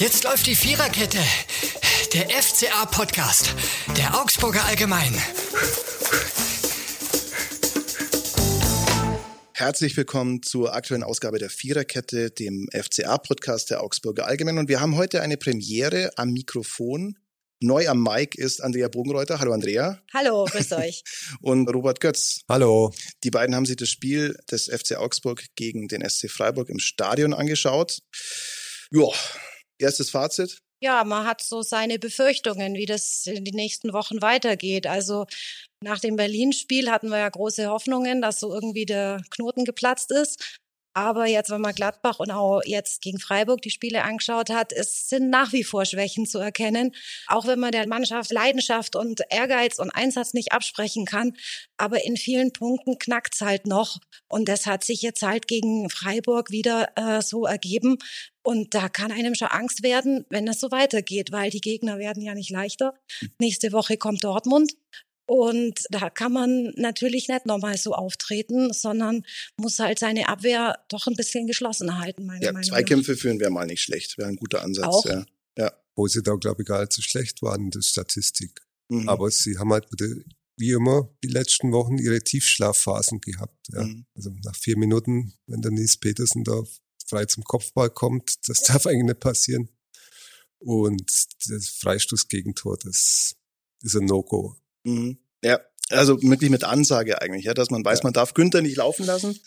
Jetzt läuft die Viererkette. Der FCA-Podcast. Der Augsburger Allgemein. Herzlich willkommen zur aktuellen Ausgabe der Viererkette, dem FCA-Podcast der Augsburger Allgemein. Und wir haben heute eine Premiere am Mikrofon. Neu am Mic ist Andrea Bogenreuter. Hallo Andrea. Hallo, grüß euch. Und Robert Götz. Hallo. Die beiden haben sich das Spiel des FC Augsburg gegen den SC Freiburg im Stadion angeschaut. Ja, erstes Fazit. Ja, man hat so seine Befürchtungen, wie das in den nächsten Wochen weitergeht. Also nach dem Berlin-Spiel hatten wir ja große Hoffnungen, dass so irgendwie der Knoten geplatzt ist. Aber jetzt, wenn man Gladbach und auch jetzt gegen Freiburg die Spiele angeschaut hat, es sind nach wie vor Schwächen zu erkennen. Auch wenn man der Mannschaft Leidenschaft und Ehrgeiz und Einsatz nicht absprechen kann. Aber in vielen Punkten knackt's halt noch. Und das hat sich jetzt halt gegen Freiburg wieder äh, so ergeben. Und da kann einem schon Angst werden, wenn es so weitergeht, weil die Gegner werden ja nicht leichter. Nächste Woche kommt Dortmund. Und da kann man natürlich nicht nochmal so auftreten, sondern muss halt seine Abwehr doch ein bisschen geschlossen halten, meine Ja, Meinung zwei nach. Kämpfe führen wäre mal nicht schlecht. Wäre ein guter Ansatz. Auch. Ja. ja. Wo sie da, glaube ich, gar nicht so schlecht waren in der Statistik. Mhm. Aber sie haben halt wie immer, die letzten Wochen ihre Tiefschlafphasen gehabt. Ja. Mhm. Also nach vier Minuten, wenn der Nils Petersen da frei zum Kopfball kommt, das darf eigentlich nicht passieren. Und das Freistoßgegentor, das ist ein No-Go. Mhm. Ja, also wirklich mit Ansage eigentlich, ja, dass man weiß, Ja. man darf Günther nicht laufen lassen.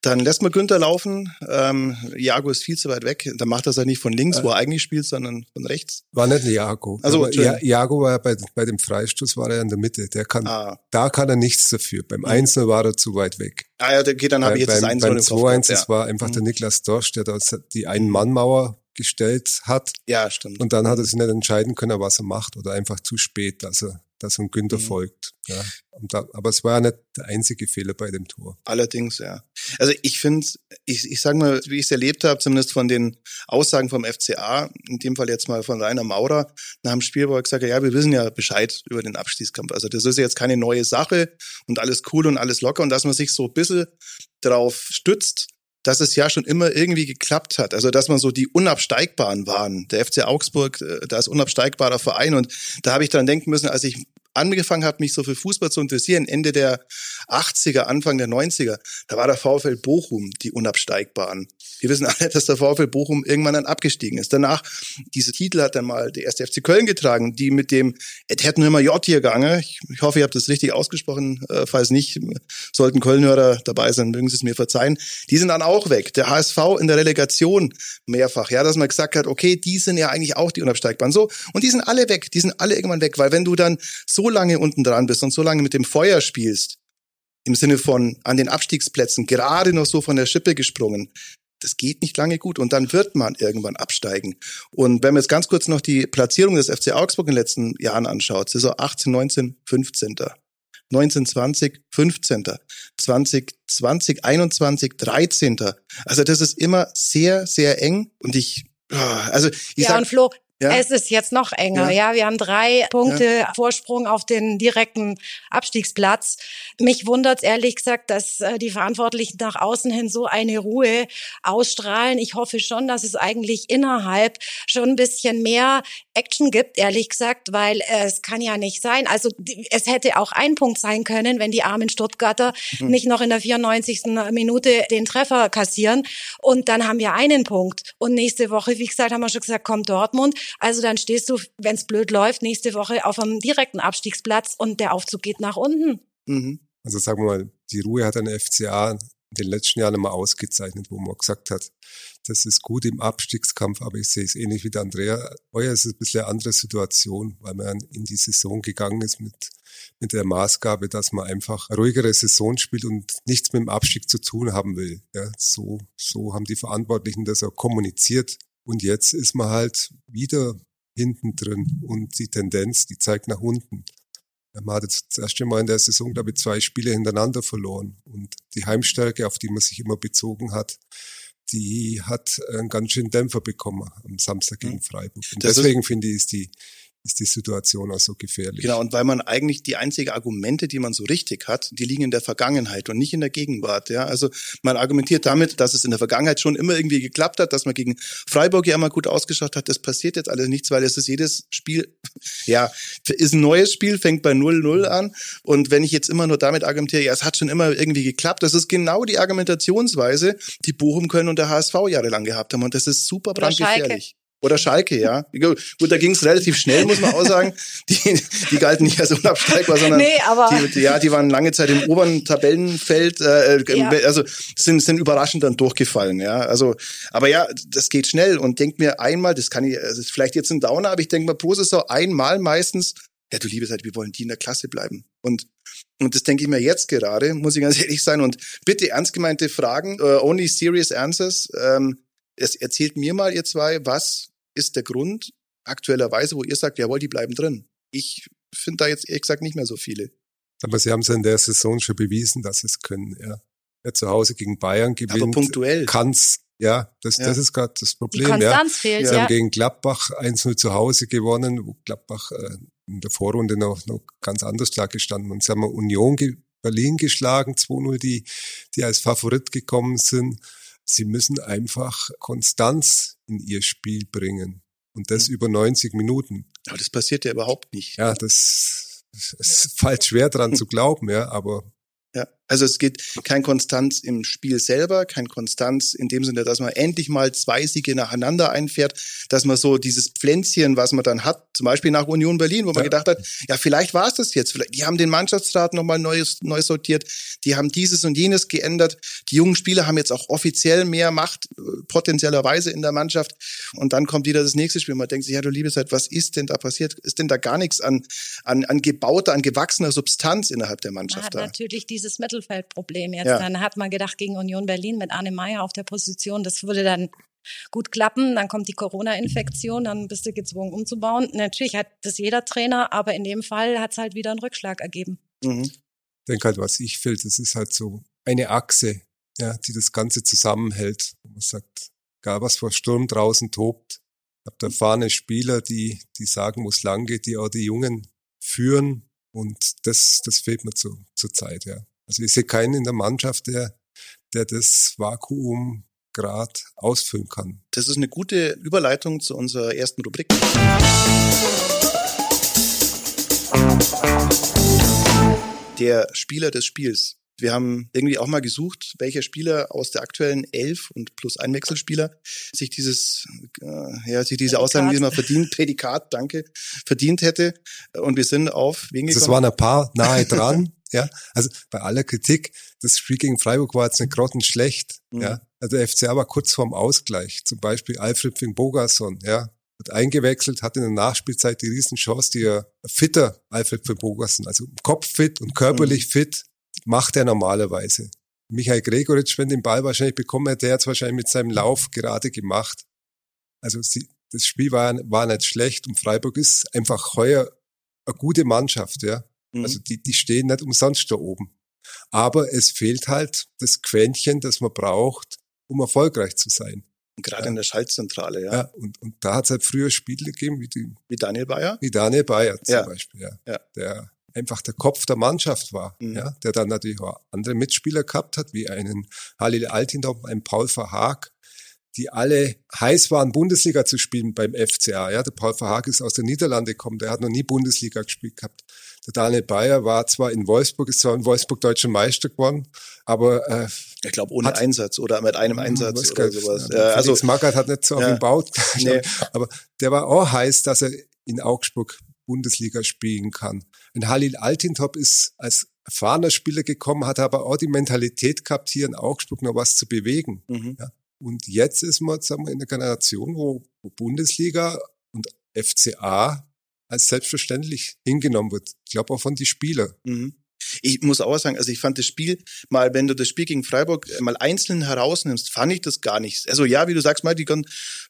Dann lässt man Günther laufen. Ähm, Jago ist viel zu weit weg. Dann macht er es ja nicht von links, Äh. wo er eigentlich spielt, sondern von rechts. War nicht Jago. Also. Ja- Jago war ja bei, bei dem Freistoß war er in der Mitte. Der kann, Ah, da kann er nichts dafür. Beim Mhm. Einzel war er zu weit weg. ah ja, okay, dann habe ich jetzt das beim, 1 beim im Kopf. 2-1, gehabt, das war einfach Mhm. der Niklas Dorsch, der da die Ein-Mann-Mauer gestellt hat. Ja, stimmt. Und dann hat er sich nicht entscheiden können, was er macht oder einfach zu spät, dass er, dass er einem Günther Mhm. folgt. Ja. Und da, aber es war ja nicht der einzige Fehler bei dem Tor. Allerdings, ja. Also ich finde, ich, ich sage mal, wie ich es erlebt habe, zumindest von den Aussagen vom FCA, in dem Fall jetzt mal von Rainer Maurer, nach dem Spiel, wo er gesagt hat, ja, wir wissen ja Bescheid über den Abstiegskampf. Also das ist jetzt keine neue Sache und alles cool und alles locker und dass man sich so ein bisschen drauf stützt, dass es ja schon immer irgendwie geklappt hat. Also dass man so die Unabsteigbaren waren. Der FC Augsburg, äh, da ist unabsteigbarer Verein und da habe ich dran denken müssen, als ich angefangen habe, mich so für Fußball zu interessieren, Ende der 80er, Anfang der 90er, da war der VfL Bochum die Unabsteigbaren. Wir wissen alle, dass der VfL Bochum irgendwann dann abgestiegen ist. Danach, diese Titel hat dann mal der erste FC Köln getragen, die mit dem Et hätten immer J hier gegangen. Ich, ich hoffe, ihr habt das richtig ausgesprochen. Äh, falls nicht, sollten Kölnhörer dabei sein, mögen Sie es mir verzeihen. Die sind dann auch weg. Der HSV in der Relegation mehrfach, ja, dass man gesagt hat, okay, die sind ja eigentlich auch die Unabsteigbaren. So, und die sind alle weg, die sind alle irgendwann weg, weil wenn du dann so lange unten dran bist und so lange mit dem Feuer spielst, im Sinne von an den Abstiegsplätzen gerade noch so von der Schippe gesprungen, das geht nicht lange gut und dann wird man irgendwann absteigen. Und wenn man jetzt ganz kurz noch die Platzierung des FC Augsburg in den letzten Jahren anschaut, Saison 18, 19, 15. 19, 20, 15. 20, 20, 21, 13. Also das ist immer sehr, sehr eng und ich, ah, also ich Ja, sag, und Flo, Ja. es ist jetzt noch enger. Ja. Ja, wir haben drei Punkte Vorsprung auf den direkten Abstiegsplatz. Mich wundert ehrlich gesagt, dass äh, die Verantwortlichen nach außen hin so eine Ruhe ausstrahlen. Ich hoffe schon, dass es eigentlich innerhalb schon ein bisschen mehr Action gibt, ehrlich gesagt, weil äh, es kann ja nicht sein. Also es hätte auch ein Punkt sein können, wenn die armen Stuttgarter Mhm. nicht noch in der 94. Minute den Treffer kassieren. Und dann haben wir einen Punkt. Und nächste Woche, wie gesagt, haben wir schon gesagt, kommt Dortmund. Also dann stehst du, wenn es blöd läuft, nächste Woche auf einem direkten Abstiegsplatz und der Aufzug geht nach unten. mhm. Also sagen wir mal, die Ruhe hat eine FCA in den letzten Jahren immer ausgezeichnet, wo man gesagt hat, das ist gut im Abstiegskampf, aber ich sehe es ähnlich wie der Andrea. Heuer ist es ein bisschen eine andere Situation, weil man in die Saison gegangen ist mit, mit der Maßgabe, dass man einfach eine ruhigere Saison spielt und nichts mit dem Abstieg zu tun haben will. Ja, so, so haben die Verantwortlichen das auch kommuniziert. Und jetzt ist man halt wieder hinten drin und die Tendenz, die zeigt nach unten. Man hat jetzt das erste Mal in der Saison, glaube ich, zwei Spiele hintereinander verloren. Und die Heimstärke, auf die man sich immer bezogen hat, die hat einen ganz schönen Dämpfer bekommen am Samstag gegen Freiburg. Und Das deswegen finde ich, ist die, ist die Situation auch so gefährlich. Genau, und weil man eigentlich die einzige Argumente, die man so richtig hat, die liegen in der Vergangenheit und nicht in der Gegenwart. Ja, also man argumentiert damit, dass es in der Vergangenheit schon immer irgendwie geklappt hat, dass man gegen Freiburg ja immer gut ausgeschaut hat. Das passiert jetzt alles nichts, weil es ist jedes Spiel, ja, ist ein neues Spiel, fängt bei 0-0 an. Und wenn ich jetzt immer nur damit argumentiere, ja, es hat schon immer irgendwie geklappt, das ist genau die Argumentationsweise, die Bochum, Köln und der HSV jahrelang gehabt haben. Und das ist super brandgefährlich. Oder Schalke, ja. Gut, da ging es relativ schnell, muss man auch sagen. Die, die galten nicht als unabsteigbar, sondern nee, aber die, ja, die waren lange Zeit im oberen Tabellenfeld, äh, ja. also sind, sind überraschend dann durchgefallen, ja. Also, aber ja, das geht schnell und denk mir einmal, das kann ich, also ist vielleicht jetzt ein Downer, aber ich denke mal pro Saison einmal meistens, ja, du liebe Zeit, wir wollen die in der Klasse bleiben. Und und das denke ich mir jetzt gerade, muss ich ganz ehrlich sein. Und bitte ernst gemeinte Fragen, uh, only serious answers. Ähm, es erzählt mir mal, ihr zwei, was ist der Grund aktuellerweise, wo ihr sagt, jawohl, die bleiben drin. Ich finde da jetzt ehrlich gesagt nicht mehr so viele. Aber sie haben es in der Saison schon bewiesen, dass sie es können, ja. Wer zu Hause gegen Bayern gewinnt, Aber punktuell. kann's, ja, das, ja. das ist gerade das Problem. Die Konstanz ja. fehlt, Sie ja. haben gegen Gladbach 1-0 zu Hause gewonnen, wo Gladbach äh, in der Vorrunde noch, noch ganz anders da gestanden. Und sie haben Union Berlin geschlagen, 2-0, die, die als Favorit gekommen sind. Sie müssen einfach Konstanz in ihr Spiel bringen. Und das mhm. über 90 Minuten. Aber das passiert ja überhaupt nicht. Ja, das, es fällt schwer dran zu glauben, ja, aber ja, also es geht kein Konstanz im Spiel selber, kein Konstanz in dem Sinne, dass man endlich mal zwei Siege nacheinander einfährt, dass man so dieses Pflänzchen, was man dann hat, zum Beispiel nach Union Berlin, wo man ja. gedacht hat, ja, vielleicht war es das jetzt, vielleicht, die haben den Mannschaftsrat nochmal neu, neu sortiert, die haben dieses und jenes geändert, die jungen Spieler haben jetzt auch offiziell mehr Macht, äh, potenziellerweise in der Mannschaft und dann kommt wieder das nächste Spiel, man denkt sich, ja, du liebe Zeit, was ist denn da passiert? Ist denn da gar nichts an, an, an gebauter, an gewachsener Substanz innerhalb der Mannschaft man hat da? natürlich dieses Mittelfeldproblem jetzt. Ja. Dann hat man gedacht, gegen Union Berlin mit Arne Meyer auf der Position, das würde dann gut klappen. Dann kommt die Corona-Infektion, dann bist du gezwungen umzubauen. Natürlich hat das jeder Trainer, aber in dem Fall hat es halt wieder einen Rückschlag ergeben. Mhm. Ich denke halt, was ich fehlt, das ist halt so eine Achse, ja, die das Ganze zusammenhält. Man sagt, egal was vor Sturm draußen tobt, habt erfahrene Spieler, die, die sagen, wo es lang geht, die auch die Jungen führen. Und das, das fehlt mir zu, zur Zeit, ja. Also ich sehe keinen in der Mannschaft, der, der das Vakuum gerade ausfüllen kann. Das ist eine gute Überleitung zu unserer ersten Rubrik. Der Spieler des Spiels. Wir haben irgendwie auch mal gesucht, welcher Spieler aus der aktuellen Elf und plus ein Wechselspieler sich dieses, äh, ja, sich diese Aussagen diesmal verdient, Prädikat, danke, verdient hätte. Und wir sind auf wen gekommen? Das waren ein paar nahe dran. ja, also bei aller Kritik, das Spiel gegen Freiburg war jetzt eine Grotten schlecht. Mhm. Ja, also der FCA war kurz vorm Ausgleich. Zum Beispiel Alfred Fing Bogason, ja, hat eingewechselt, hat in der Nachspielzeit die Riesenchance, die er fitter Alfred Fing Bogason, also kopffit und körperlich mhm. fit, macht er normalerweise. Michael Gregoritsch, wenn den Ball wahrscheinlich bekommen hätte, der hat es wahrscheinlich mit seinem Lauf gerade gemacht. Also sie, das Spiel war, war nicht schlecht und Freiburg ist einfach heuer eine gute Mannschaft, ja. Mhm. Also die, die stehen nicht umsonst da oben. Aber es fehlt halt das Quäntchen, das man braucht, um erfolgreich zu sein. Und gerade ja. in der Schaltzentrale, ja. ja und, und da hat es halt früher Spiele gegeben, wie, die, wie Daniel Bayer? Wie Daniel Bayer zum ja. Beispiel, ja. ja. Der einfach der Kopf der Mannschaft war, mhm. ja, der dann natürlich auch andere Mitspieler gehabt hat, wie einen Halil Altindorf, einen Paul Verhaag, die alle heiß waren, Bundesliga zu spielen beim FCA. Ja, der Paul Verhaag ist aus der Niederlande gekommen, der hat noch nie Bundesliga gespielt gehabt. Der Daniel Bayer war zwar in Wolfsburg, ist zwar in Wolfsburg deutscher Meister geworden, aber äh, ich glaube ohne hat, Einsatz oder mit einem Einsatz oder sowas. Ja, also Magath hat nicht so auf ihn gebaut, nee. aber der war auch heiß, dass er in Augsburg Bundesliga spielen kann. Ein Halil Altintop ist als erfahrener Spieler gekommen, hat aber auch die Mentalität gehabt, hier in Augsburg noch was zu bewegen. Mhm. Ja. Und jetzt ist man, sagen wir, in einer Generation, wo Bundesliga und FCA als selbstverständlich hingenommen wird. Ich glaube auch von den Spielern. Mhm. Ich muss auch sagen, also ich fand das Spiel mal, wenn du das Spiel gegen Freiburg mal einzeln herausnimmst, fand ich das gar nicht. Also ja, wie du sagst mal, die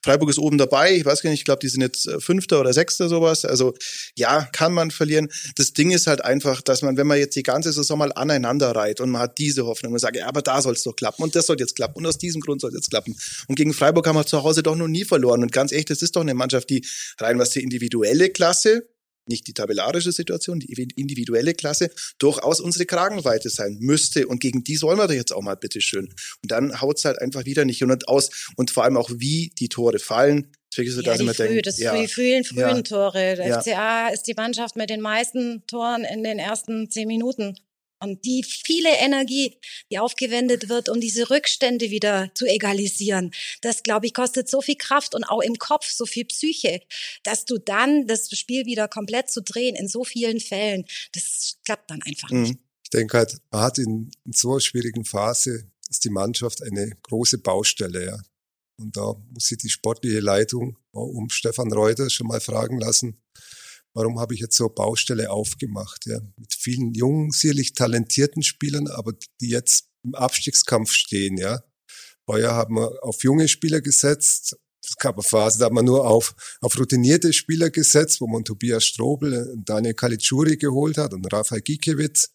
Freiburg ist oben dabei. Ich weiß gar nicht, ich glaube, die sind jetzt äh, Fünfter oder Sechster sowas. Also ja, kann man verlieren. Das Ding ist halt einfach, dass man, wenn man jetzt die ganze Saison mal aneinander reiht und man hat diese Hoffnung und sagt, ja, aber da soll es doch klappen und das soll jetzt klappen und aus diesem Grund soll es jetzt klappen. Und gegen Freiburg haben wir zu Hause doch noch nie verloren. Und ganz echt, das ist doch eine Mannschaft, die rein was die individuelle Klasse nicht die tabellarische Situation, die individuelle Klasse, durchaus unsere Kragenweite sein müsste. Und gegen die sollen wir doch jetzt auch mal bitteschön. Und dann haut's halt einfach wieder nicht und aus. Und vor allem auch, wie die Tore fallen. Deswegen so, ja, die früh, denkt, das ja, die frühen, frühen ja, Tore. Der ja. FCA ist die Mannschaft mit den meisten Toren in den ersten zehn Minuten. Und die viele Energie, die aufgewendet wird, um diese Rückstände wieder zu egalisieren, das, glaube ich, kostet so viel Kraft und auch im Kopf so viel Psyche, dass du dann das Spiel wieder komplett zu drehen in so vielen Fällen, das klappt dann einfach nicht. Mhm. Ich denke halt, man hat in, in so einer schwierigen Phase ist die Mannschaft eine große Baustelle, ja. Und da muss sich die sportliche Leitung um Stefan Reuter schon mal fragen lassen, warum habe ich jetzt so eine Baustelle aufgemacht, ja, mit vielen jungen, sicherlich talentierten Spielern, aber die jetzt im Abstiegskampf stehen, ja. Vorher haben wir auf junge Spieler gesetzt, es gab eine Phase, da hat man nur auf, auf routinierte Spieler gesetzt, wo man Tobias Strobel und Daniel Kalitschuri geholt hat und Rafael Gikiewicz.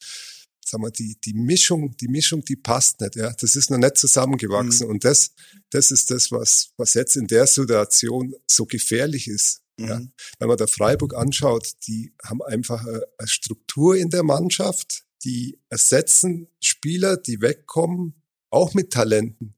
Sagen wir, die, die Mischung, die Mischung, die passt nicht, ja. Das ist noch nicht zusammengewachsen. Mhm. Und das, das ist das, was, was jetzt in der Situation so gefährlich ist. Mhm. Ja. Wenn man da Freiburg anschaut, die haben einfach eine Struktur in der Mannschaft, die ersetzen Spieler, die wegkommen, auch mit Talenten.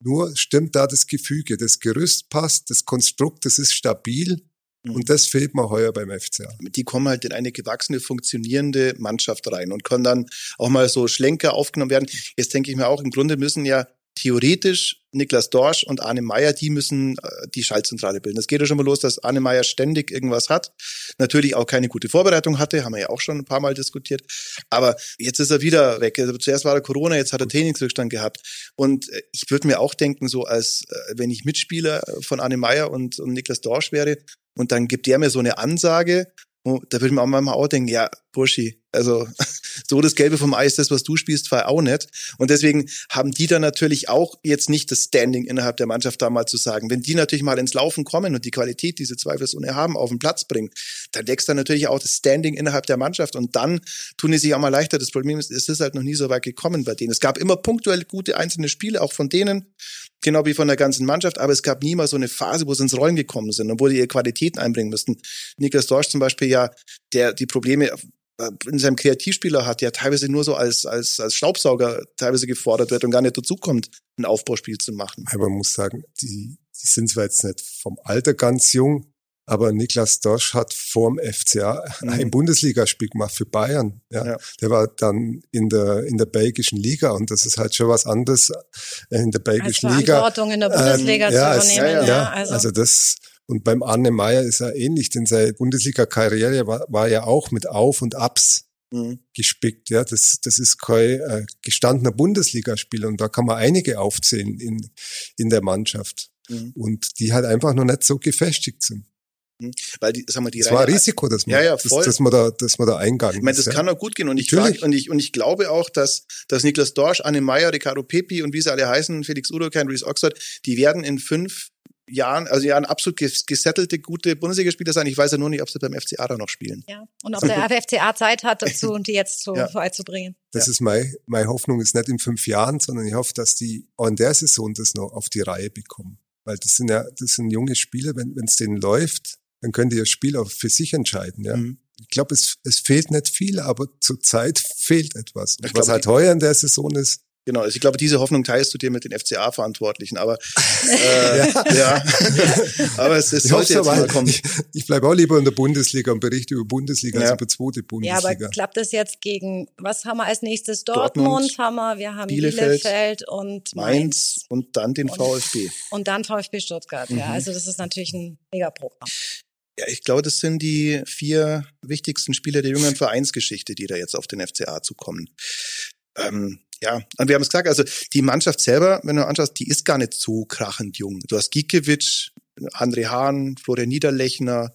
Nur stimmt da das Gefüge, das Gerüst passt, das Konstrukt, das ist stabil. Mhm. Und das fehlt mir heuer beim FCA. Die kommen halt in eine gewachsene, funktionierende Mannschaft rein und können dann auch mal so Schlenker aufgenommen werden. Jetzt denke ich mir auch, im Grunde müssen ja theoretisch Niklas Dorsch und Arne Meyer, die müssen äh, die Schaltzentrale bilden. Das geht ja schon mal los, dass Arne Meyer ständig irgendwas hat. Natürlich auch keine gute Vorbereitung hatte, haben wir ja auch schon ein paar Mal diskutiert. Aber jetzt ist er wieder weg. Also zuerst war er Corona, jetzt hat er Trainingsrückstand gehabt. Und äh, ich würde mir auch denken, so als äh, wenn ich Mitspieler von Arne Meyer und, und Niklas Dorsch wäre, und dann gibt der mir so eine Ansage da würde man auch manchmal auch denken, ja, Burschi, also so das Gelbe vom Eis, das, was du spielst, war auch nicht. Und deswegen haben die dann natürlich auch jetzt nicht das Standing innerhalb der Mannschaft da mal zu sagen. Wenn die natürlich mal ins Laufen kommen und die Qualität, die sie zweifelsohne haben, auf den Platz bringen, dann wächst dann natürlich auch das Standing innerhalb der Mannschaft und dann tun die sich auch mal leichter. Das Problem ist, es ist halt noch nie so weit gekommen bei denen. Es gab immer punktuell gute einzelne Spiele, auch von denen, genau wie von der ganzen Mannschaft, aber es gab nie mal so eine Phase, wo sie ins Rollen gekommen sind und wo die ihre Qualitäten einbringen müssten. Niklas Dorsch zum Beispiel ja, der die Probleme in seinem Kreativspieler hat, der teilweise nur so als, als, als Staubsauger teilweise gefordert wird und gar nicht dazukommt, ein Aufbauspiel zu machen. Aber man muss sagen, die, die sind zwar jetzt nicht vom Alter ganz jung, aber Niklas Dorsch hat vorm FCA mhm. ein Bundesligaspiel gemacht für Bayern. Ja. ja. Der war dann in der, in der belgischen Liga und das ist halt schon was anderes äh, in der belgischen Als Liga. Verantwortung in der Bundesliga ähm, zu ja, übernehmen. Es, ja, ja, also. also das, und beim Arne Meyer ist er ähnlich, denn seine Bundesliga-Karriere war, war ja auch mit Auf und Abs mhm. gespickt. Ja, das, das ist kein äh, gestandener Bundesligaspieler und da kann man einige aufzählen in, in der Mannschaft. Mhm. Und die halt einfach noch nicht so gefestigt sind. Hm? Weil die, sagen wir, die das war ein Risiko, dass man, ja, ja, voll. Dass, dass man da, dass man da eingegangen Ich meine, das ist, kann auch gut gehen und ich, frag, und ich und ich glaube auch, dass dass Niklas Dorsch, Anne Meyer, Ricardo Pepi und wie sie alle heißen, Felix Udokan, Reese Oxford, die werden in fünf Jahren, also ja, ein absolut gesettelte, gute Bundesligaspieler sein. Ich weiß ja nur nicht, ob sie beim FCA da noch spielen. Ja, und ob der FCA Zeit hat dazu, und die jetzt so ja. beizubringen. Das ja. ist meine, meine Hoffnung, ist nicht in fünf Jahren, sondern ich hoffe, dass die auch in der Saison das noch auf die Reihe bekommen. Weil das sind ja, das sind junge Spieler, wenn es denen läuft, dann können die das Spiel auch für sich entscheiden. Ja. Mhm. Ich glaube, es, es fehlt nicht viel, aber zurzeit fehlt etwas. Und was halt heuer in der Saison ist, Genau, also ich glaube, diese Hoffnung teilst du dir mit den FCA-Verantwortlichen, aber äh, ja. ja. aber es, es sollte jetzt mal kommen. Ich, ich bleibe auch lieber in der Bundesliga und berichte über Bundesliga ja. als über zweite Bundesliga. Ja, aber klappt das jetzt gegen, was haben wir als nächstes? Dortmund, Dortmund haben wir, wir haben Bielefeld, Bielefeld und Mainz. Mainz. und dann den und, VfB. Und dann VfB Stuttgart, mhm. ja. Also das ist natürlich ein Megaprogramm. Ja, ich glaube, das sind die vier wichtigsten Spieler der jüngeren Vereinsgeschichte, die da jetzt auf den FCA zukommen. Ähm, ja, und wir haben es gesagt, also die Mannschaft selber, wenn du anschaust, die ist gar nicht so krachend jung. Du hast Gikiewicz, André Hahn, Florian Niederlechner,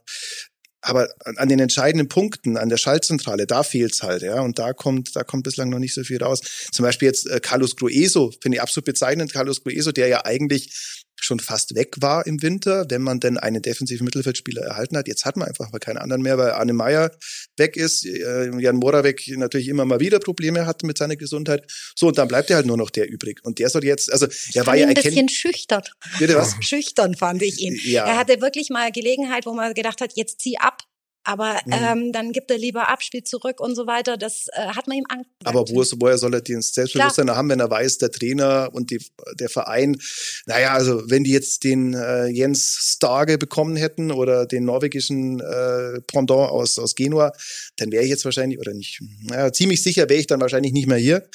aber an den entscheidenden Punkten, an der Schaltzentrale, da fehlt's halt, ja. Und da kommt, da kommt bislang noch nicht so viel raus. Zum Beispiel jetzt äh, Carlos Grueso, finde ich absolut bezeichnend. Carlos Grueso, der ja eigentlich schon fast weg war im Winter, wenn man denn einen defensiven Mittelfeldspieler erhalten hat. Jetzt hat man einfach mal keinen anderen mehr, weil Arne Meyer weg ist, äh, Jan Moravec natürlich immer mal wieder Probleme hat mit seiner Gesundheit. So, und dann bleibt er halt nur noch der übrig. Und der soll jetzt, also er war ja ein bisschen schüchtern. Bitte was? Schüchtern fand ich ihn. Ja. Er hatte wirklich mal Gelegenheit, wo man gedacht hat, jetzt zieh ab, aber mhm. ähm, dann gibt er lieber Abspiel zurück und so weiter. Das äh, hat man ihm Angst. Aber wo woher soll er den Selbstbewusstsein haben, wenn er weiß, der Trainer und die, der Verein, naja, also wenn die jetzt den äh, Jens Starge bekommen hätten oder den norwegischen äh, Pendant aus, aus Genua, dann wäre ich jetzt wahrscheinlich, oder nicht, naja, ziemlich sicher wäre ich dann wahrscheinlich nicht mehr hier.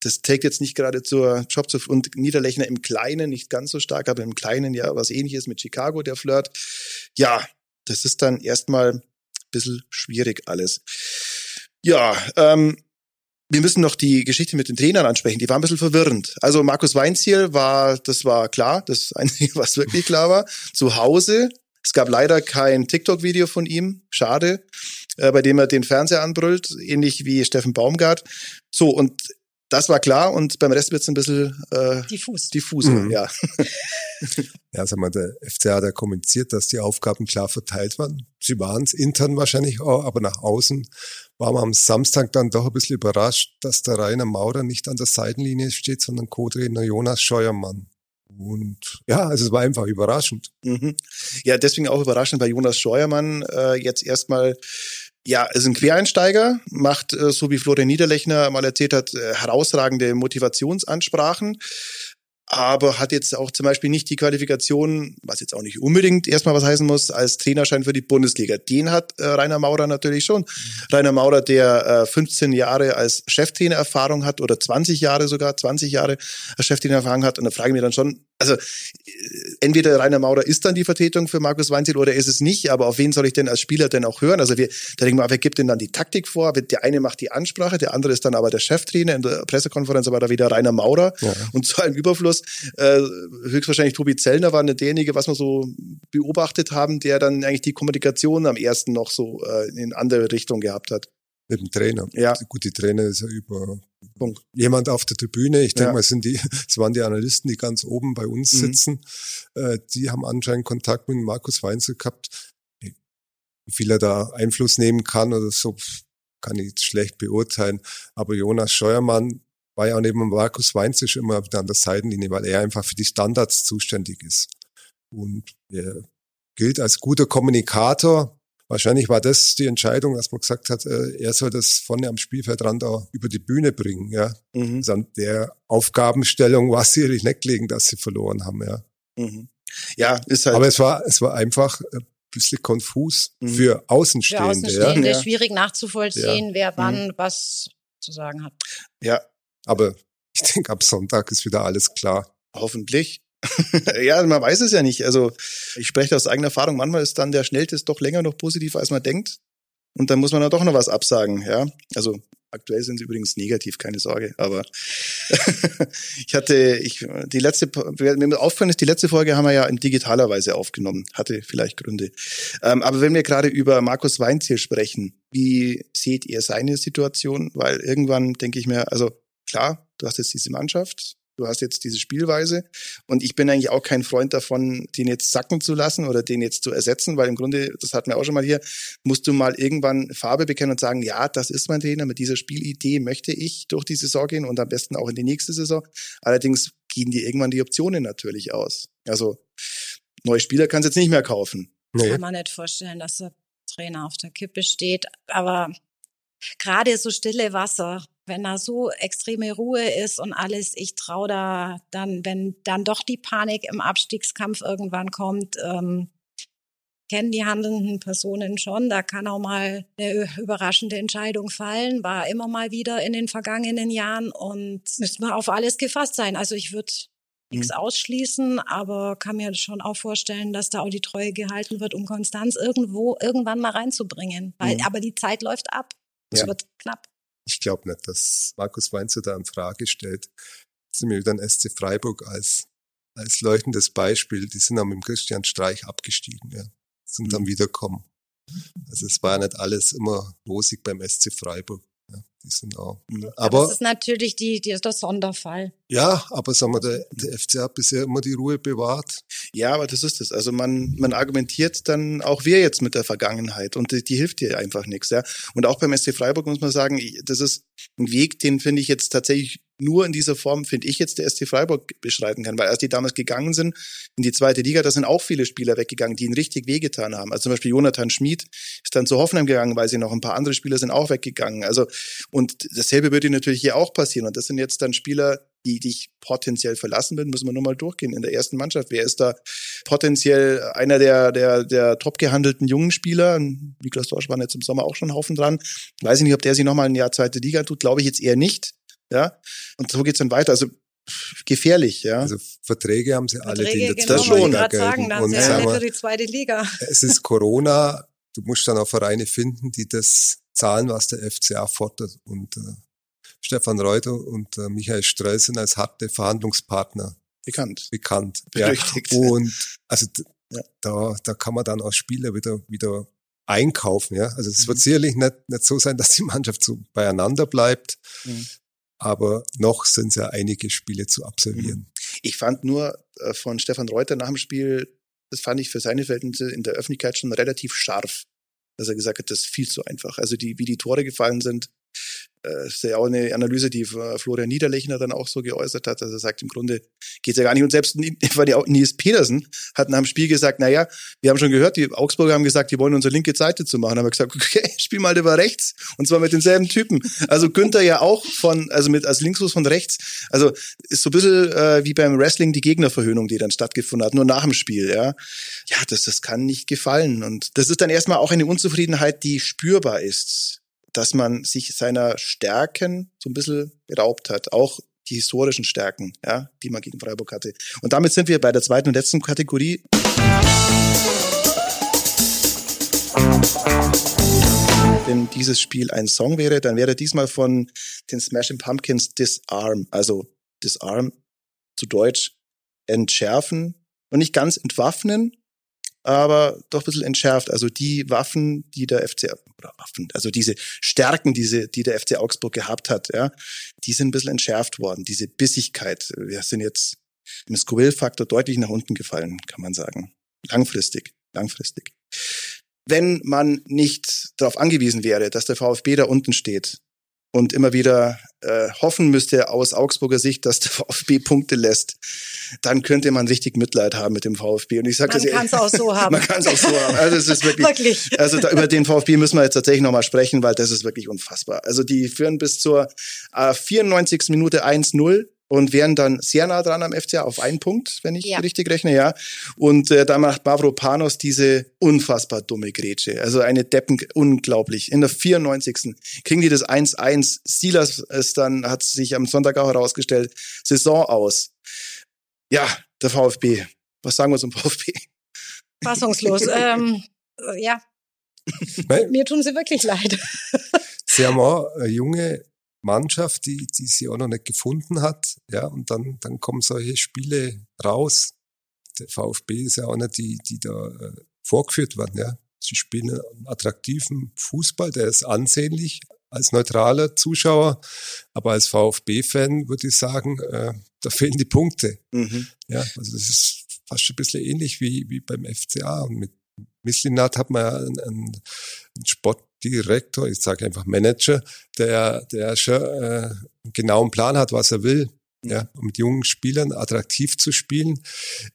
Das trägt jetzt nicht gerade zur Job zu und Niederlechner im Kleinen nicht ganz so stark, aber im Kleinen ja was ähnliches mit Chicago, der Flirt. Ja, das ist dann erstmal bisschen schwierig alles. Ja, ähm, wir müssen noch die Geschichte mit den Trainern ansprechen. Die war ein bisschen verwirrend. Also Markus Weinziel war, das war klar, das Einzige, was wirklich klar war. Zu Hause. Es gab leider kein TikTok-Video von ihm. Schade. Äh, bei dem er den Fernseher anbrüllt, ähnlich wie Steffen Baumgart. So, und das war klar und beim Rest wird es ein bisschen äh, diffus. diffuser, mhm. ja. ja, sag mal, der FCA hat ja kommuniziert, dass die Aufgaben klar verteilt waren. Sie waren es intern wahrscheinlich auch, aber nach außen war man am Samstag dann doch ein bisschen überrascht, dass der Rainer Maurer nicht an der Seitenlinie steht, sondern Co-Trainer Jonas Scheuermann. Und ja, also es war einfach überraschend. Mhm. Ja, deswegen auch überraschend, weil Jonas Scheuermann äh, jetzt erstmal ja, ist ein Quereinsteiger, macht, äh, so wie Florian Niederlechner mal erzählt hat, äh, herausragende Motivationsansprachen aber hat jetzt auch zum Beispiel nicht die Qualifikation, was jetzt auch nicht unbedingt erstmal was heißen muss, als Trainerschein für die Bundesliga. Den hat äh, Rainer Maurer natürlich schon. Mhm. Rainer Maurer, der äh, 15 Jahre als Cheftrainer Erfahrung hat oder 20 Jahre sogar, 20 Jahre als Cheftrainer Erfahrung hat. Und da frage ich mich dann schon, also äh, entweder Rainer Maurer ist dann die Vertretung für Markus Weinziel oder ist es nicht, aber auf wen soll ich denn als Spieler denn auch hören? Also wir, da denken wir, wer gibt denn dann die Taktik vor? Der eine macht die Ansprache, der andere ist dann aber der Cheftrainer in der Pressekonferenz, aber da wieder Rainer Maurer. Ja. Und zu einem Überfluss äh, höchstwahrscheinlich Tobi Zellner war derjenige, was wir so beobachtet haben, der dann eigentlich die Kommunikation am ersten noch so äh, in andere Richtung gehabt hat. Mit dem Trainer. Ja. Gut, die Trainer ist ja über Punkt. jemand auf der Tribüne. Ich denke ja. mal, es sind die, es waren die Analysten, die ganz oben bei uns mhm. sitzen. Äh, die haben anscheinend Kontakt mit Markus Weinzel gehabt. Wie viel er da Einfluss nehmen kann oder so, kann ich schlecht beurteilen. Aber Jonas Scheuermann war ja neben Markus Weinzel immer wieder an der Seitenlinie, weil er einfach für die Standards zuständig ist. Und er gilt als guter Kommunikator, wahrscheinlich war das die Entscheidung, dass man gesagt hat, äh, er soll das vorne am Spielfeldrand auch über die Bühne bringen. Ja, mhm. also an der Aufgabenstellung war sicherlich nicht gelegen, dass sie verloren haben. Ja, mhm. ja, ist halt. Aber es war es war einfach ein bisschen konfus mhm. für Außenstehende. Für Außenstehende ja. schwierig nachzuvollziehen, ja. wer wann mhm. was zu sagen hat. Ja, aber ich denke, ab Sonntag ist wieder alles klar. Hoffentlich. ja, man weiß es ja nicht. Also ich spreche aus eigener Erfahrung. Manchmal ist dann der Schnelltest doch länger noch positiver, als man denkt. Und dann muss man dann doch noch was absagen. Ja, also aktuell sind sie übrigens negativ, keine Sorge. Aber ich hatte, ich die letzte, mir aufgefallen ist, die letzte Folge haben wir ja in digitaler Weise aufgenommen. Hatte vielleicht Gründe. Ähm, aber wenn wir gerade über Markus Weinziel sprechen, wie seht ihr seine Situation? Weil irgendwann denke ich mir, also klar, du hast jetzt diese Mannschaft, Du hast jetzt diese Spielweise und ich bin eigentlich auch kein Freund davon, den jetzt sacken zu lassen oder den jetzt zu ersetzen, weil im Grunde, das hatten wir auch schon mal hier, musst du mal irgendwann Farbe bekennen und sagen, ja, das ist mein Trainer, mit dieser Spielidee möchte ich durch die Saison gehen und am besten auch in die nächste Saison. Allerdings gehen dir irgendwann die Optionen natürlich aus. Also neue Spieler kannst du jetzt nicht mehr kaufen. Nee. Kann man nicht vorstellen, dass der Trainer auf der Kippe steht, aber gerade so stille Wasser wenn da so extreme Ruhe ist und alles, ich traue da dann, wenn dann doch die Panik im Abstiegskampf irgendwann kommt, ähm, kennen die handelnden Personen schon. Da kann auch mal eine überraschende Entscheidung fallen, war immer mal wieder in den vergangenen Jahren und müssen wir auf alles gefasst sein. Also ich würde nichts mhm. ausschließen, aber kann mir schon auch vorstellen, dass da auch die Treue gehalten wird, um Konstanz irgendwo irgendwann mal reinzubringen. Weil, mhm. Aber die Zeit läuft ab. Es ja. wird knapp. Ich glaube nicht, dass Markus Weinzer da in Frage stellt. Sind wir dann SC Freiburg als, als leuchtendes Beispiel. Die sind dann mit dem Christian Streich abgestiegen, ja. Sind mhm. dann wiederkommen. Also es war ja nicht alles immer rosig beim SC Freiburg. Ja, die sind auch. Aber Aber das ist natürlich die, die, der Sonderfall. ja, aber sagen wir, der, der FC hat bisher immer die Ruhe bewahrt. Ja, aber das ist es. Also man, man argumentiert dann auch wir jetzt mit der Vergangenheit und die, die hilft dir einfach nichts. Ja. Und auch beim SC Freiburg muss man sagen, das ist ein Weg, den finde ich jetzt tatsächlich nur in dieser Form, finde ich jetzt der SC Freiburg beschreiten kann. Weil als die damals gegangen sind in die zweite Liga, da sind auch viele Spieler weggegangen, die ihnen richtig wehgetan haben. Also zum Beispiel Jonathan Schmid ist dann zu Hoffenheim gegangen, weil sie noch ein paar andere Spieler sind auch weggegangen. Also und dasselbe würde natürlich hier auch passieren. Und das sind jetzt dann Spieler, die dich potenziell verlassen würden, müssen wir nur mal durchgehen in der ersten Mannschaft. Wer ist da potenziell einer der, der, der top gehandelten jungen Spieler? Niklas Dorsch war jetzt im Sommer auch schon einen Haufen dran. Weiß ich nicht, ob der sich nochmal ein Jahr zweite Liga tut, glaube ich jetzt eher nicht. Ja. Und so geht's dann weiter. Also gefährlich, ja. Also Verträge haben sie alle, die in Verträge, der genau, Liga sagen, gelten. haben Und ja sagen alle wir, für die zweite Liga. es ist Corona, du musst dann auch Vereine finden, die das zahlen, was der FCA fordert. Und äh, Stefan Reuter und äh, Michael Strell sind als harte Verhandlungspartner Bekannt. bekannt. Ja. Berüchtigt. Und also Ja. da, da kann man dann auch Spieler wieder, wieder einkaufen. Ja? Also es wird Mhm. sicherlich nicht, nicht so sein, dass die Mannschaft so beieinander bleibt, Mhm. aber noch sind ja einige Spiele zu absolvieren. Ich fand nur äh, von Stefan Reuter nach dem Spiel, das fand ich für seine Verhältnisse in der Öffentlichkeit schon relativ scharf, dass er gesagt hat, das ist viel zu einfach. Also die, wie die Tore gefallen sind, äh, ist ja auch eine Analyse, die äh, Florian Niederlechner dann auch so geäußert hat. Also er sagt, im Grunde geht's ja gar nicht. Und selbst Nils Petersen hat nach dem Spiel gesagt, na ja, wir haben schon gehört, die Augsburger haben gesagt, die wollen unsere linke Seite zu machen. Dann haben wir gesagt, okay, spiel mal über rechts. Und zwar mit denselben Typen. Also Günther ja auch von, also mit als Linksfuß von rechts. Also ist so ein bisschen äh, wie beim Wrestling die Gegnerverhöhnung, die dann stattgefunden hat, nur nach dem Spiel, ja. Ja, das, das kann nicht gefallen. Und das ist dann erstmal auch eine Unzufriedenheit, die spürbar ist, dass man sich seiner Stärken so ein bisschen beraubt hat. Auch die historischen Stärken, ja, die man gegen Freiburg hatte. Und damit sind wir bei der zweiten und letzten Kategorie. Wenn dieses Spiel ein Song wäre, dann wäre diesmal von den Smashing Pumpkins Disarm, also Disarm zu Deutsch entschärfen und nicht ganz entwaffnen, aber doch ein bisschen entschärft. Also die Waffen, die der FC, oder Waffen, also diese Stärken, diese, die der FC Augsburg gehabt hat, ja, die sind ein bisschen entschärft worden. Diese Bissigkeit, wir sind jetzt im Scoville-Faktor deutlich nach unten gefallen, kann man sagen. Langfristig, langfristig. Wenn man nicht darauf angewiesen wäre, dass der VfB da unten steht und immer wieder äh, hoffen müsste aus Augsburger Sicht, dass der VfB Punkte lässt, dann könnte man richtig Mitleid haben mit dem VfB. Und ich sage Man kann es auch so haben. Man kann es auch so haben. Also es ist wirklich, Wirklich. also da, über den VfB müssen wir jetzt tatsächlich nochmal sprechen, weil das ist wirklich unfassbar. Also die führen bis zur äh, 94. Minute 1-0 und wären dann sehr nah dran am FCA auf einen Punkt, wenn ich Ja. richtig rechne, ja. Und äh, da macht Mavropanos diese unfassbar dumme Grätsche. Also eine Deppen, unglaublich. In der 94. kriegen die das 1-1. Silas ist dann, hat sich am Sonntag auch herausgestellt, Saison aus. Ja, der VfB. Was sagen wir zum VfB? Fassungslos. ähm, äh, ja, mir tun sie wirklich leid. sie haben auch eine junge Mannschaft, die, die sie auch noch nicht gefunden hat. Ja, und dann, dann kommen solche Spiele raus. Der VfB ist ja auch nicht die, die da äh, vorgeführt werden. Ja, sie spielen einen attraktiven Fußball, der ist ansehnlich als neutraler Zuschauer, aber als VfB-Fan würde ich sagen, äh, da fehlen die Punkte. Mhm. Ja, also das ist fast schon ein bisschen ähnlich wie, wie beim FCA. Und mit Mislinat hat man ja einen, einen Sportdirektor, ich sage einfach Manager, der, der schon äh, einen genauen Plan hat, was er will. Ja, um mit jungen Spielern attraktiv zu spielen.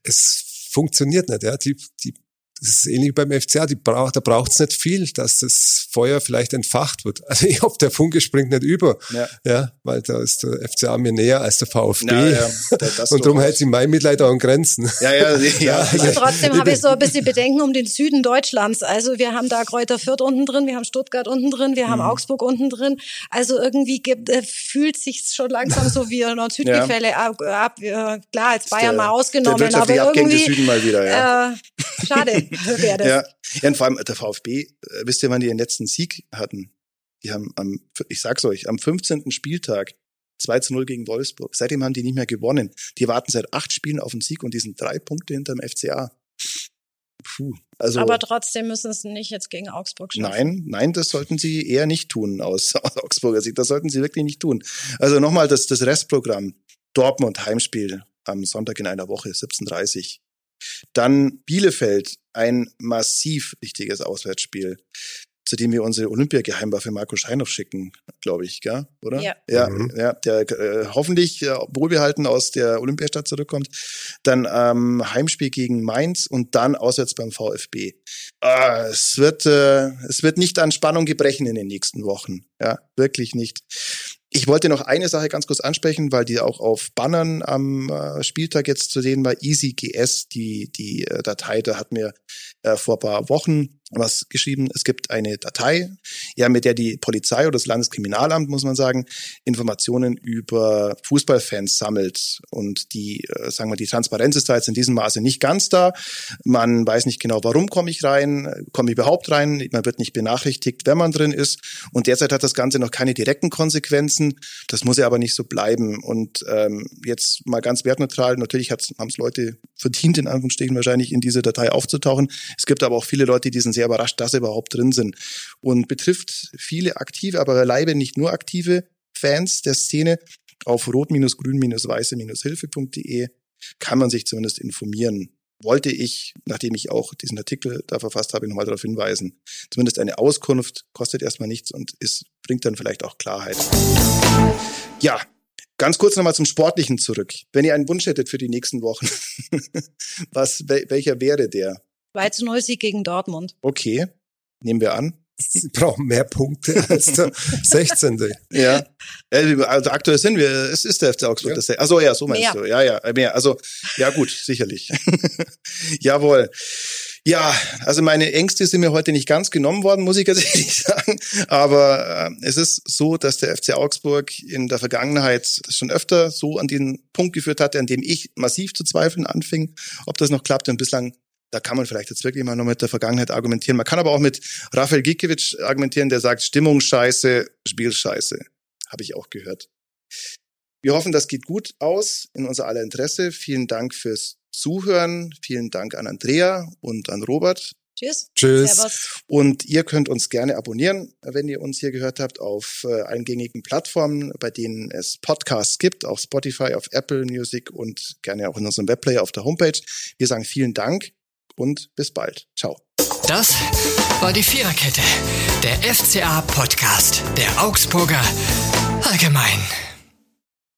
Es funktioniert nicht, ja. Die, die, das ist ähnlich wie beim FCA, die braucht, da braucht es nicht viel, dass das Feuer vielleicht entfacht wird. Also ich hoffe, der Funke springt nicht über, Ja. ja, weil da ist der FCA mir näher als der VfB. Ja, ja, da- das Und darum hält sich mein Mitleid auch an Grenzen. Ja, ja, ja. also- Trotzdem habe ich so ein bisschen Bedenken um den Süden Deutschlands. Also wir haben da Kräuter Fürth unten drin, wir haben Stuttgart unten drin, wir haben Mhm. Augsburg unten drin. Also irgendwie gibt, äh, fühlt sich schon langsam so wie ein Nord-Süd-Gefälle ab, ab. Äh, klar, als Bayern der- mal ausgenommen, der aber irgendwie Süden mal wieder, ja. äh, schade wäre das. ja. ja, und vor allem der VfB, äh, wisst ihr, wann die den letzten Sieg hatten? Die haben am, ich sag's euch, am 15. Spieltag 2 zu 0 gegen Wolfsburg. Seitdem haben die nicht mehr gewonnen. Die warten seit acht Spielen auf den Sieg und die sind drei Punkte hinterm FCA. tun. Also, Aber trotzdem müssen es nicht jetzt gegen Augsburg schaffen. Nein, nein, das sollten sie eher nicht tun aus, aus Augsburger Sicht. Das sollten sie wirklich nicht tun. Also nochmal das, das Restprogramm. Dortmund Heimspiel am Sonntag in einer Woche, 17.30 Dann Bielefeld, ein massiv wichtiges Auswärtsspiel zu dem wir unsere Olympiageheimwaffe Marco Scheinhoff schicken, glaube ich, gell? oder? Ja. Ja, Mhm. ja der äh, hoffentlich äh, wohlbehalten aus der Olympiastadt zurückkommt. Dann ähm, Heimspiel gegen Mainz und dann auswärts beim VfB. Ah, es wird äh, es wird nicht an Spannung gebrechen in den nächsten Wochen. Ja, wirklich nicht. Ich wollte noch eine Sache ganz kurz ansprechen, weil die auch auf Bannern am äh, Spieltag jetzt zu sehen war. EasyGS, die, die äh, Datei, da hat mir äh, vor paar Wochen was geschrieben. Es gibt eine Datei, ja, mit der die Polizei oder das Landeskriminalamt, muss man sagen, Informationen über Fußballfans sammelt. Und die, äh, sagen wir, die Transparenz ist da jetzt in diesem Maße nicht ganz da. Man weiß nicht genau, warum komme ich rein, komme ich überhaupt rein. Man wird nicht benachrichtigt, wenn man drin ist. Und derzeit hat das Ganze noch keine direkten Konsequenzen. Das muss ja aber nicht so bleiben. Und ähm, jetzt mal ganz wertneutral, natürlich haben es Leute verdient, in Anführungsstrichen wahrscheinlich in diese Datei aufzutauchen. Es gibt aber auch viele Leute, die sind sehr überrascht, dass sie überhaupt drin sind. Und betrifft viele aktive, aber beileibe nicht nur aktive Fans der Szene. Auf rot-grün-weiße-hilfe.de kann man sich zumindest informieren. Wollte ich, nachdem ich auch diesen Artikel da verfasst habe, nochmal darauf hinweisen. Zumindest eine Auskunft kostet erstmal nichts und ist, bringt dann vielleicht auch Klarheit. Ja, Ganz kurz nochmal zum Sportlichen zurück. Wenn ihr einen Wunsch hättet für die nächsten Wochen, was, wel, welcher wäre der? 2 zu 0 Sieg gegen Dortmund. Okay, nehmen wir an. Sie brauchen mehr Punkte als der 16. Ja. Also aktuell sind wir, es ist der FC Augsburg. Ja. Ja. Achso, ja, so meinst Mehr. du. Ja, ja, mehr. Also, ja gut, sicherlich. Jawohl. Ja, also meine Ängste sind mir heute nicht ganz genommen worden, muss ich ganz ehrlich sagen. Aber äh, es ist so, dass der FC Augsburg in der Vergangenheit schon öfter so an den Punkt geführt hatte, an dem ich massiv zu zweifeln anfing, ob das noch klappt. Und bislang, da kann man vielleicht jetzt wirklich mal noch mit der Vergangenheit argumentieren. Man kann aber auch mit Rafael Gikiewicz argumentieren, der sagt, Stimmung scheiße, Spiel scheiße. Habe ich auch gehört. Wir hoffen, das geht gut aus in unser aller Interesse. Vielen Dank fürs Zuhören. Vielen Dank an Andrea und an Robert. Tschüss. Tschüss. Servus. Und ihr könnt uns gerne abonnieren, wenn ihr uns hier gehört habt, auf äh, allen gängigen Plattformen, bei denen es Podcasts gibt, auf Spotify, auf Apple Music und gerne auch in unserem Webplayer auf der Homepage. Wir sagen vielen Dank und bis bald. Ciao. Das war die Viererkette, der FCA-Podcast der Augsburger Allgemein.